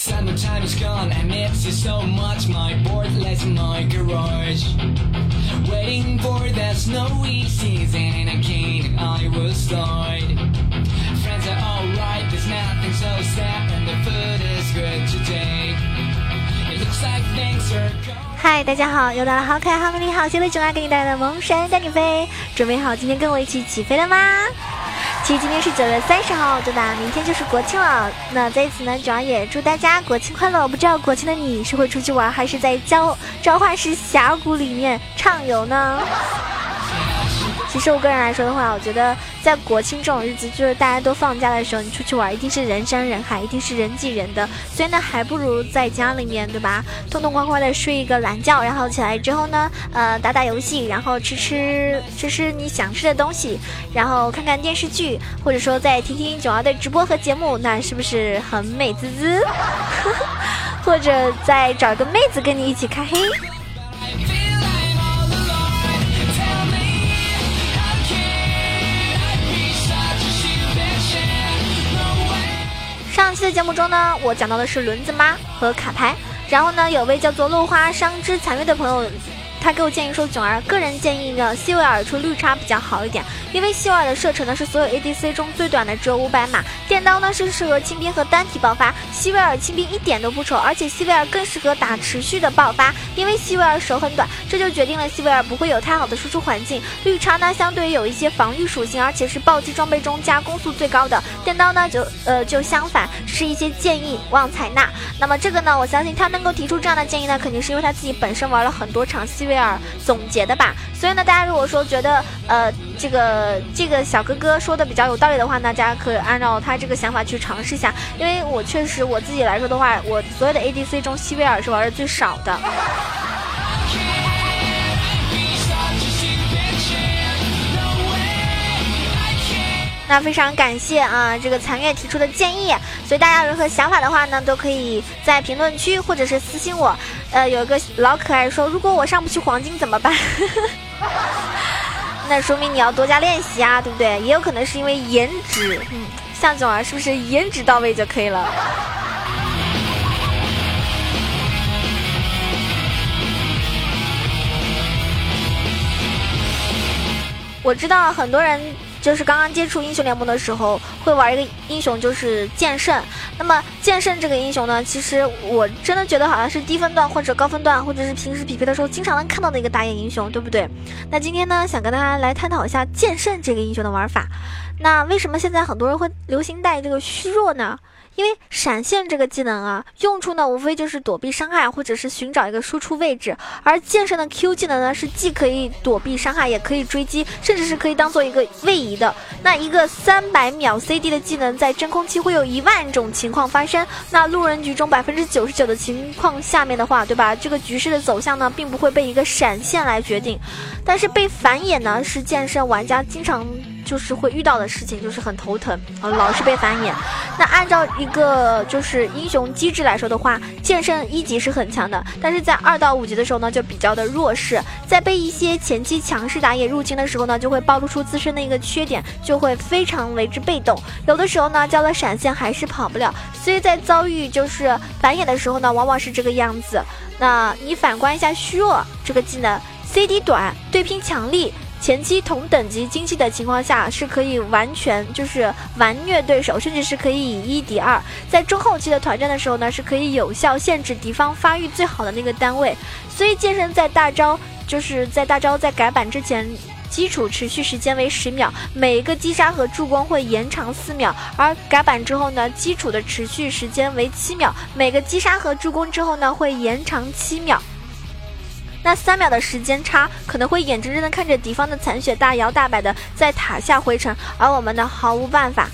Summertime is gone, I miss you so much. My board lies in my garage. Waiting for that snowy season again, I was tired. Friends are alright, there's nothing so sad, and the food is good today. It looks like things are gone. 嗨，大家好，又到了好可爱、好美丽、好邪的囧儿给你带来的萌神带你飞，准备好今天跟我一起起飞了吗？ 今天是九月三十号，对吧？明天就是国庆了。那在此呢，主要也祝大家国庆快乐。不知道国庆的你是会出去玩，还是在召召唤师峡谷里面畅游呢？其实我个人来说的话，我觉得在国庆这种日子，就是大家都放假的时候，你出去玩一定是人山人海，一定是人挤人的。所以呢，还不如在家里面，对吧？痛痛快快的睡一个懒觉，然后起来之后呢，呃，打打游戏，然后吃吃吃吃你想吃的东西，然后看看电视剧，或者说再听听九儿的直播和节目，那是不是很美滋滋？或者再找一个妹子跟你一起开黑。在节目中呢，我讲到的是轮子妈和卡牌，然后呢，有位叫做落花伤之残月的朋友。他给我建议说，囧儿个人建议呢，希维尔出绿叉比较好一点，因为希维尔的射程呢是所有 ADC 中最短的，只有五百码。电刀呢是适合清兵和单体爆发，希维尔清兵一点都不丑，而且希维尔更适合打持续的爆发，因为希维尔手很短，这就决定了希维尔不会有太好的输出环境。绿叉呢相对于有一些防御属性，而且是暴击装备中加攻速最高的。电刀呢就呃就相反，是一些建议望采纳。那么这个呢，我相信他能够提出这样的建议呢，肯定是因为他自己本身玩了很多场希维尔总结的吧。所以呢，大家如果说觉得呃这个这个小哥哥说的比较有道理的话呢，大家可以按照他这个想法去尝试一下。因为我确实我自己来说的话，我所有的 ADC 中希维尔是玩的最少的。那非常感谢啊，这个残月提出的建议，所以大家有任何想法的话呢，都可以在评论区或者是私信我。呃，有一个老可爱说，如果我上不去黄金怎么办？那说明你要多加练习啊，对不对？也有可能是因为颜值，嗯，向总啊是不是颜值到位就可以了？我知道很多人就是刚刚接触英雄联盟的时候，会玩一个英雄就是剑圣。那么剑圣这个英雄呢，其实我真的觉得好像是低分段或者高分段，或者是平时匹配的时候经常能看到的一个打野英雄，对不对？那今天呢，想跟大家来探讨一下剑圣这个英雄的玩法。那为什么现在很多人会流行带这个虚弱呢？因为闪现这个技能啊，用处呢无非就是躲避伤害，或者是寻找一个输出位置。而剑圣的 Q 技能呢，是既可以躲避伤害，也可以追击，甚至是可以当做一个位移的。那一个三百秒 CD 的技能，在真空期会有一万种情况发生。那路人局中百分之九十九的情况下面的话，对吧？这个局势的走向呢，并不会被一个闪现来决定。但是被反野呢，是剑圣玩家经常。就是会遇到的事情，就是很头疼啊，老是被反野。那按照一个就是英雄机制来说的话，剑圣一级是很强的，但是在二到五级的时候呢，就比较的弱势。在被一些前期强势打野入侵的时候呢，就会暴露出自身的一个缺点，就会非常为之被动。有的时候呢，交了闪现还是跑不了，所以在遭遇就是反野的时候呢，往往是这个样子。那你反观一下虚弱这个技能，CD 短，对拼强力。前期同等级经济的情况下，是可以完全就是完虐对手，甚至是可以以一敌二。在中后期的团战的时候呢，是可以有效限制敌方发育最好的那个单位。所以剑圣在大招就是在大招在改版之前。基础持续时间为十秒，每一个击杀和助攻会延长四秒，而改版之后呢，基础的持续时间为七秒，每个击杀和助攻之后呢，会延长七秒。那三秒的时间差，可能会眼睁睁的看着敌方的残血大摇大摆的在塔下回城，而我们呢毫无办法。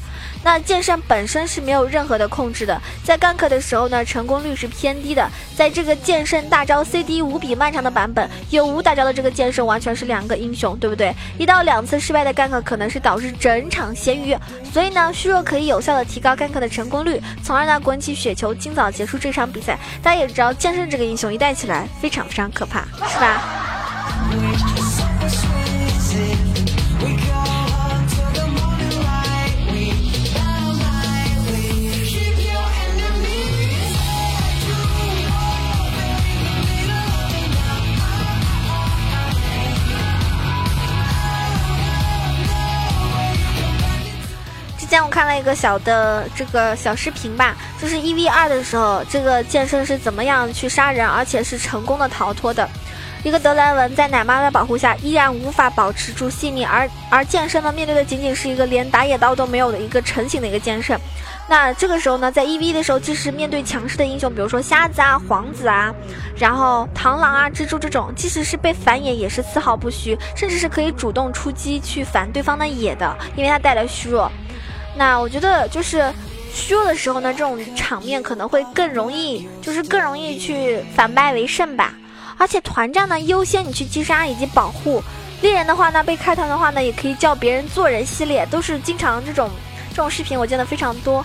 那剑圣本身是没有任何的控制的，在 gank 的时候呢，成功率是偏低的。在这个剑圣大招 CD 无比漫长的版本，有无大招的这个剑圣完全是两个英雄，对不对？一到两次失败的 gank 可能是导致整场咸鱼，所以呢，虚弱可以有效的提高 gank 的成功率，从而呢滚起雪球，尽早结束这场比赛。大家也知道，剑圣这个英雄一带起来非常非常可怕，是吧？前我看了一个小的这个小视频吧，就是一 v 二的时候，这个剑圣是怎么样去杀人，而且是成功的逃脱的。一个德莱文在奶妈的保护下，依然无法保持住性命，而而剑圣呢，面对的仅仅是一个连打野刀都没有的一个成型的一个剑圣。那这个时候呢，在一 v 的时候，即使面对强势的英雄，比如说瞎子啊、皇子啊，然后螳螂啊、蜘蛛这种，即使是被反野，也是丝毫不虚，甚至是可以主动出击去反对方的野的，因为他带来虚弱。那我觉得就是虚弱的时候呢，这种场面可能会更容易，就是更容易去反败为胜吧。而且团战呢，优先你去击杀以及保护猎人的话呢，被开团的话呢，也可以叫别人做人系列，都是经常这种这种视频我见的非常多。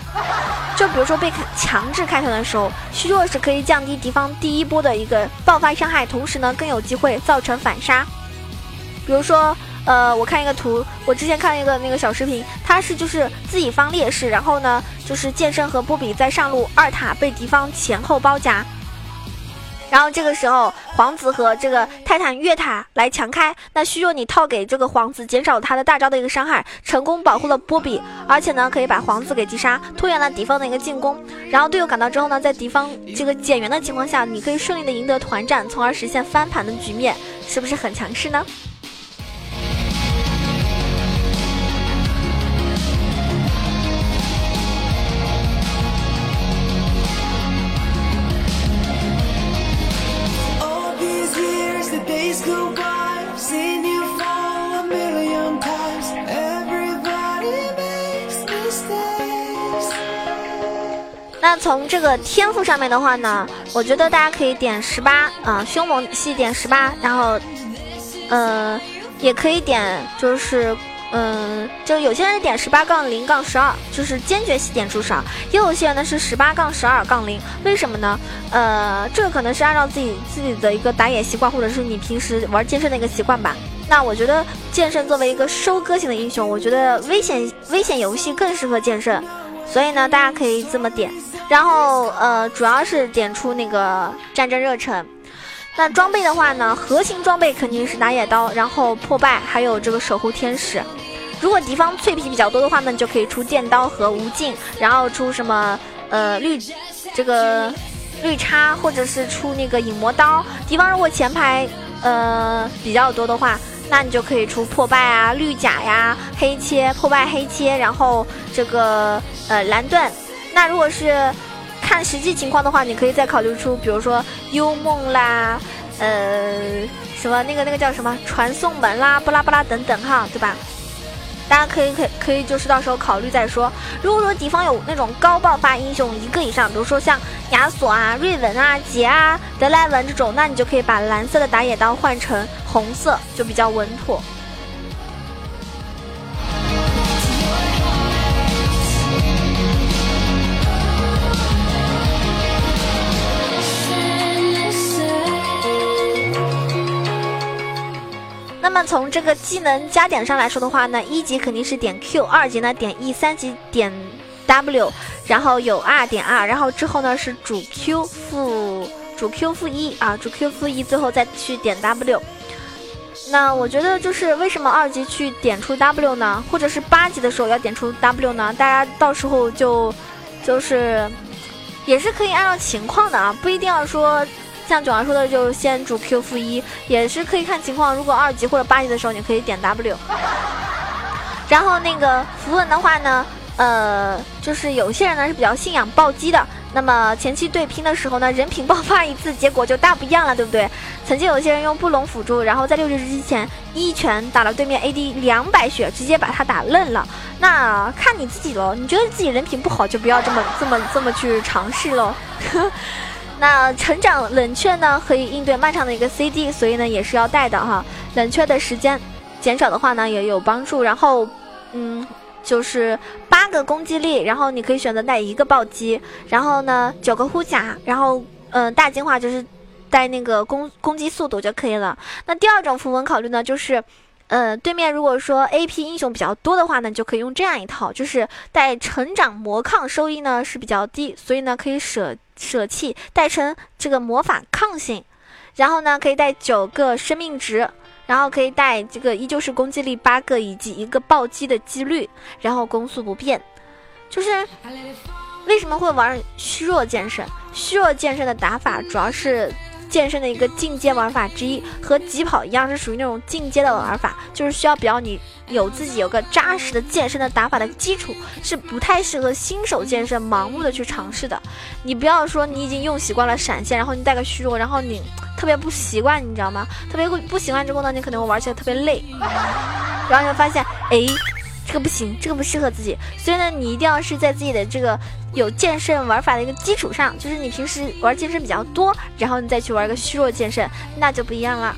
就比如说被强制开团的时候，虚弱是可以降低敌方第一波的一个爆发伤害，同时呢更有机会造成反杀。比如说。呃，我看一个图，我之前看一个那个小视频，他是就是自己方劣势，然后呢，就是剑圣和波比在上路二塔被敌方前后包夹，然后这个时候皇子和这个泰坦越塔来强开，那虚弱你套给这个皇子，减少他的大招的一个伤害，成功保护了波比，而且呢可以把皇子给击杀，拖延了敌方的一个进攻，然后队友赶到之后呢，在敌方这个减员的情况下，你可以顺利的赢得团战，从而实现翻盘的局面，是不是很强势呢？从这个天赋上面的话呢，我觉得大家可以点十八啊，凶猛系点十八，然后，呃，也可以点就是，嗯，就有些人点十八杠零杠十二，就是坚决系点出少，也有些人呢是十八杠十二杠零，为什么呢？呃，这个可能是按照自己自己的一个打野习惯，或者是你平时玩剑圣的一个习惯吧。那我觉得剑圣作为一个收割型的英雄，我觉得危险危险游戏更适合剑圣，所以呢，大家可以这么点。然后呃，主要是点出那个战争热忱。那装备的话呢，核心装备肯定是打野刀，然后破败，还有这个守护天使。如果敌方脆皮比较多的话呢，就可以出剑刀和无尽，然后出什么呃绿这个绿叉，或者是出那个影魔刀。敌方如果前排呃比较多的话，那你就可以出破败啊、绿甲呀、黑切、破败黑切，然后这个呃蓝盾。那如果是看实际情况的话，你可以再考虑出，比如说幽梦啦，呃，什么那个那个叫什么传送门啦，巴拉巴拉等等哈，对吧？大家可以可可以就是到时候考虑再说。如果说敌方有那种高爆发英雄一个以上，比如说像亚索啊、瑞文啊、杰啊、德莱文这种，那你就可以把蓝色的打野刀换成红色，就比较稳妥。那么从这个技能加点上来说的话呢，一级肯定是点 Q，二级呢点 E，三级点 W，然后有 R 点 R，然后之后呢是主 Q 负主 Q 负一啊，主 Q 负一，最后再去点 W。那我觉得就是为什么二级去点出 W 呢？或者是八级的时候要点出 W 呢？大家到时候就就是也是可以按照情况的啊，不一定要说。像九儿说的，就先主 Q 负一，也是可以看情况。如果二级或者八级的时候，你可以点 W。然后那个符文的话呢，呃，就是有些人呢是比较信仰暴击的。那么前期对拼的时候呢，人品爆发一次，结果就大不一样了，对不对？曾经有些人用布隆辅助，然后在六局之前一拳打了对面 AD 两百血，直接把他打愣了。那看你自己喽，你觉得自己人品不好，就不要这么这么这么去尝试喽。那成长冷却呢，可以应对漫长的一个 CD，所以呢也是要带的哈。冷却的时间减少的话呢也有帮助。然后，嗯，就是八个攻击力，然后你可以选择带一个暴击，然后呢九个护甲，然后嗯大进化就是带那个攻攻击速度就可以了。那第二种符文考虑呢，就是，呃对面如果说 AP 英雄比较多的话呢，就可以用这样一套，就是带成长魔抗收益呢是比较低，所以呢可以舍。舍弃带成这个魔法抗性，然后呢可以带九个生命值，然后可以带这个依旧是攻击力八个以及一个暴击的几率，然后攻速不变。就是为什么会玩虚弱剑圣？虚弱剑圣的打法主要是。健身的一个进阶玩法之一，和疾跑一样，是属于那种进阶的玩法，就是需要比较你有自己有个扎实的健身的打法的基础，是不太适合新手健身盲目的去尝试的。你不要说你已经用习惯了闪现，然后你带个虚弱，然后你特别不习惯，你知道吗？特别不习惯之后呢，你可能会玩起来特别累，然后你会发现，哎。这个不行，这个不适合自己，所以呢，你一定要是在自己的这个有剑圣玩法的一个基础上，就是你平时玩剑圣比较多，然后你再去玩个虚弱剑圣，那就不一样了。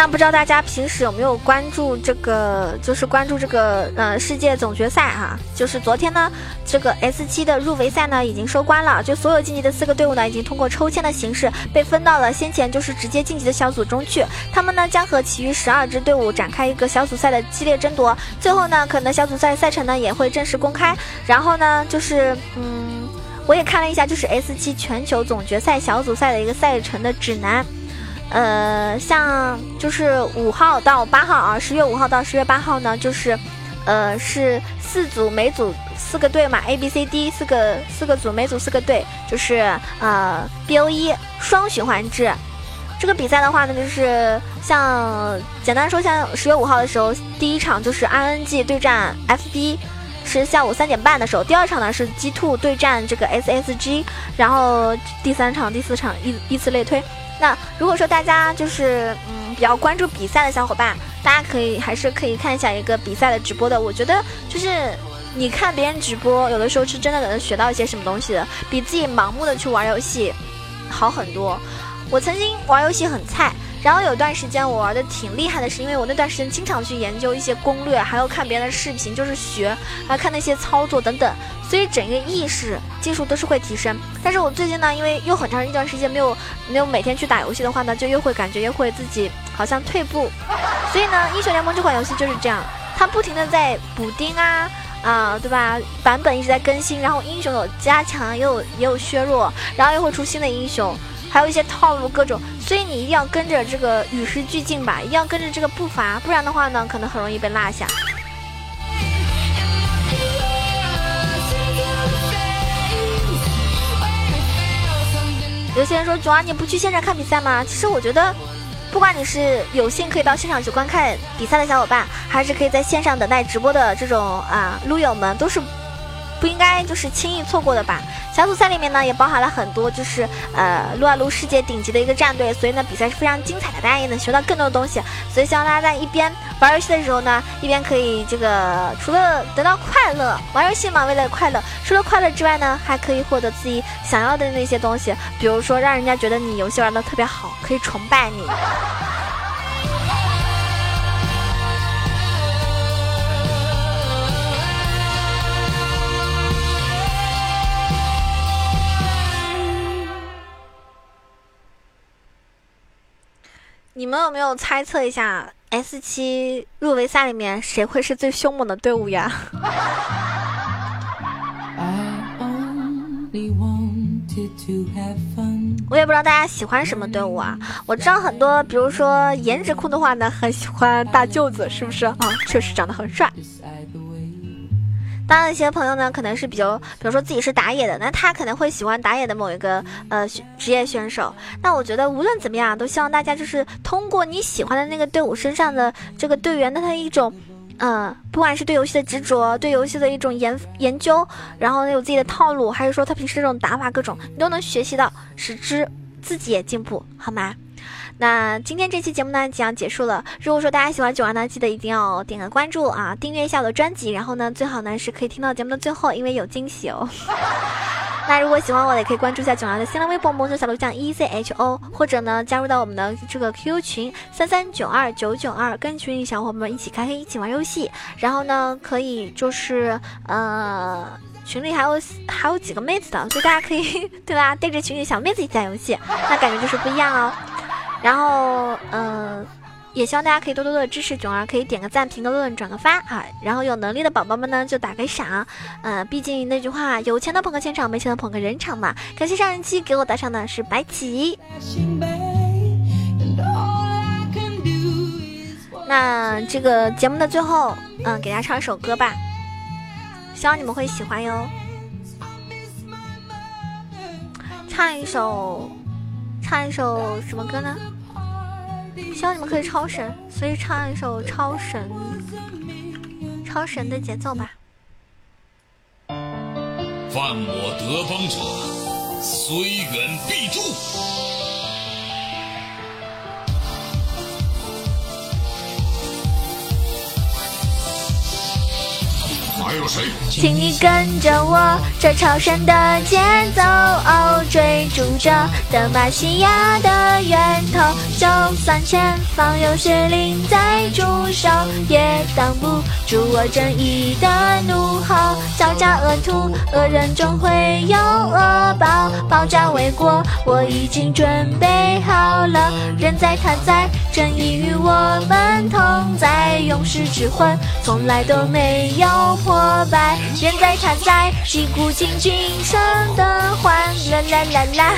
那不知道大家平时有没有关注这个，就是关注这个呃世界总决赛哈？就是昨天呢，这个 S 七的入围赛呢已经收官了，就所有晋级的四个队伍呢已经通过抽签的形式被分到了先前就是直接晋级的小组中去。他们呢将和其余十二支队伍展开一个小组赛的激烈争夺，最后呢可能小组赛赛程呢也会正式公开。然后呢就是嗯，我也看了一下，就是 S 七全球总决赛小组赛的一个赛程的指南。呃，像就是五号到八号啊，十月五号到十月八号呢，就是，呃，是四组，每组四个队嘛，A、B、C、D 四个四个组，每组四个队，就是呃 B、O、一双循环制。这个比赛的话呢，就是像简单说，像十月五号的时候，第一场就是 I N G 对战 F B，是下午三点半的时候。第二场呢是 G Two 对战这个 S S G，然后第三场、第四场依依次类推。那如果说大家就是嗯比较关注比赛的小伙伴，大家可以还是可以看一下一个比赛的直播的。我觉得就是你看别人直播，有的时候是真的能学到一些什么东西的，比自己盲目的去玩游戏好很多。我曾经玩游戏很菜。然后有段时间我玩的挺厉害的，是因为我那段时间经常去研究一些攻略，还有看别人的视频，就是学，还看那些操作等等，所以整个意识技术都是会提升。但是我最近呢，因为又很长一段时间没有没有每天去打游戏的话呢，就又会感觉又会自己好像退步。所以呢，英雄联盟这款游戏就是这样，它不停的在补丁啊啊，对吧？版本一直在更新，然后英雄有加强，也有也有削弱，然后又会出新的英雄。还有一些套路各种，所以你一定要跟着这个与时俱进吧，一定要跟着这个步伐，不然的话呢，可能很容易被落下。有些人说九儿你不去现场看比赛吗？其实我觉得，不管你是有幸可以到现场去观看比赛的小伙伴，还是可以在线上等待直播的这种啊撸友们，都是。不应该就是轻易错过的吧？小组赛里面呢也包含了很多就是呃撸啊撸世界顶级的一个战队，所以呢比赛是非常精彩的，大家也能学到更多的东西。所以希望大家在一边玩游戏的时候呢，一边可以这个除了得到快乐，玩游戏嘛为了快乐，除了快乐之外呢，还可以获得自己想要的那些东西，比如说让人家觉得你游戏玩的特别好，可以崇拜你。你们有没有猜测一下 S 七入围赛里面谁会是最凶猛的队伍呀？我也不知道大家喜欢什么队伍啊。我知道很多，比如说颜值控的话呢，很喜欢大舅子，是不是啊？确实长得很帅。当然，一些朋友呢，可能是比较，比如说自己是打野的，那他可能会喜欢打野的某一个呃职业选手。那我觉得无论怎么样，都希望大家就是通过你喜欢的那个队伍身上的这个队员的他一种，呃，不管是对游戏的执着，对游戏的一种研研究，然后有自己的套路，还是说他平时这种打法各种，你都能学习到，使之自己也进步，好吗？那今天这期节目呢，即将结束了。如果说大家喜欢九儿呢，记得一定要点个关注啊，订阅一下我的专辑。然后呢，最好呢是可以听到节目的最后，因为有惊喜哦。那如果喜欢我的，也可以关注一下九儿的新浪微博“萌九小鹿酱 E C H O”，或者呢加入到我们的这个 QQ 群三三九二九九二，跟群里小伙伴们一起开黑，一起玩游戏。然后呢，可以就是呃。群里还有还有几个妹子的，所以大家可以 对吧？带着群里小妹子一起打游戏，那感觉就是不一样哦。然后，嗯。也希望大家可以多多的支持囧儿，可以点个赞、评个论、转个发啊！然后有能力的宝宝们呢，就打个赏。嗯，毕竟那句话，有钱的捧个钱场，没钱的捧个人场嘛。感谢上一期给我打赏的是白起。那这个节目的最后，嗯，给大家唱一首歌吧，希望你们会喜欢哟。唱一首，唱一首什么歌呢？希望你们可以超神，所以唱一首超神、超神的节奏吧。犯我德邦者，虽远必诛。请你跟着我，这超神的节奏哦，追逐着德玛西亚的源头。就算前方有血灵在驻守，也挡不住我正义的怒吼。狡诈恶徒，恶人终会有恶报，保家卫国，我已经准备好了。人在他在，正义与我们同在，勇士之魂从来都没有破败。人在他在，击鼓进军声的欢，啦啦啦啦，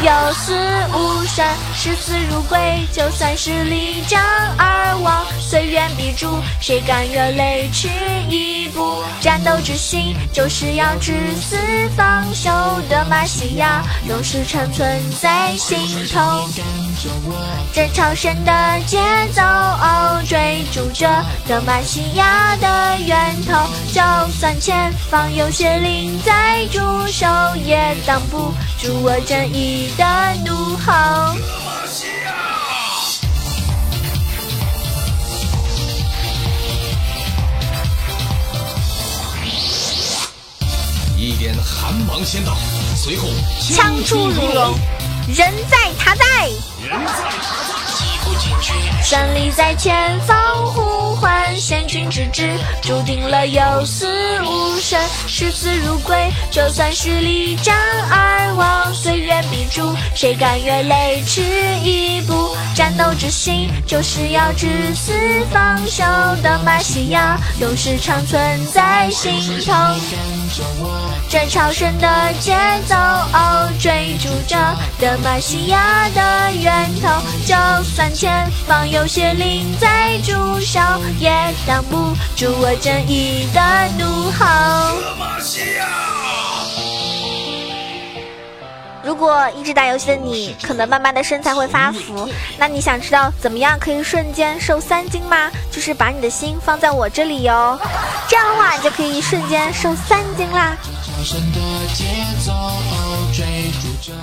有死无生，视死如归，就算是离战而亡，虽远必诛，谁敢越雷池一步？战斗之心就是要至死方休的玛西亚，永世长存在心头。这超神的节奏，追逐着德玛西亚的源头。就算前方有邪灵在驻守，也挡不住我正义的怒吼。一点寒芒先到，随后枪出如龙，人在他在，人在他在。胜利在前方呼唤，贤君之志注定了有死无生，视死如归。就算是离战而亡，岁月必诛，谁敢越雷池一步？战斗之心就是要至死方休的玛西亚，永世长存在心头。跟着我这超神的节奏，哦追的玛西亚的源头，就算前方有邪灵在驻守，也挡不住我正义的怒吼。如果一直打游戏的你，可能慢慢的身材会发福。那你想知道怎么样可以瞬间瘦三斤吗？就是把你的心放在我这里哟，这样的话你就可以瞬间瘦三斤啦。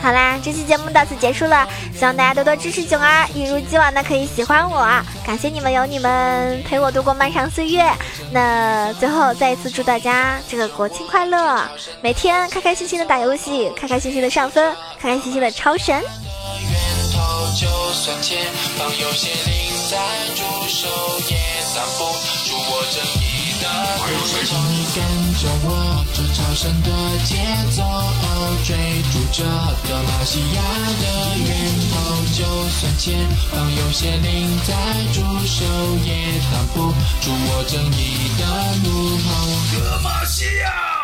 好啦，这期节目到此结束了，希望大家多多支持囧儿，一如既往的可以喜欢我，感谢你们，有你们陪我度过漫长岁月。那最后再一次祝大家这个国庆快乐，每天开开心心的打游戏，开开心心的上分，开开心心的超神。请你跟着我，这超神的节奏、追逐着德玛西亚的源头。就算前方有邪灵在驻守，也挡不住我正义的怒吼。德玛西亚。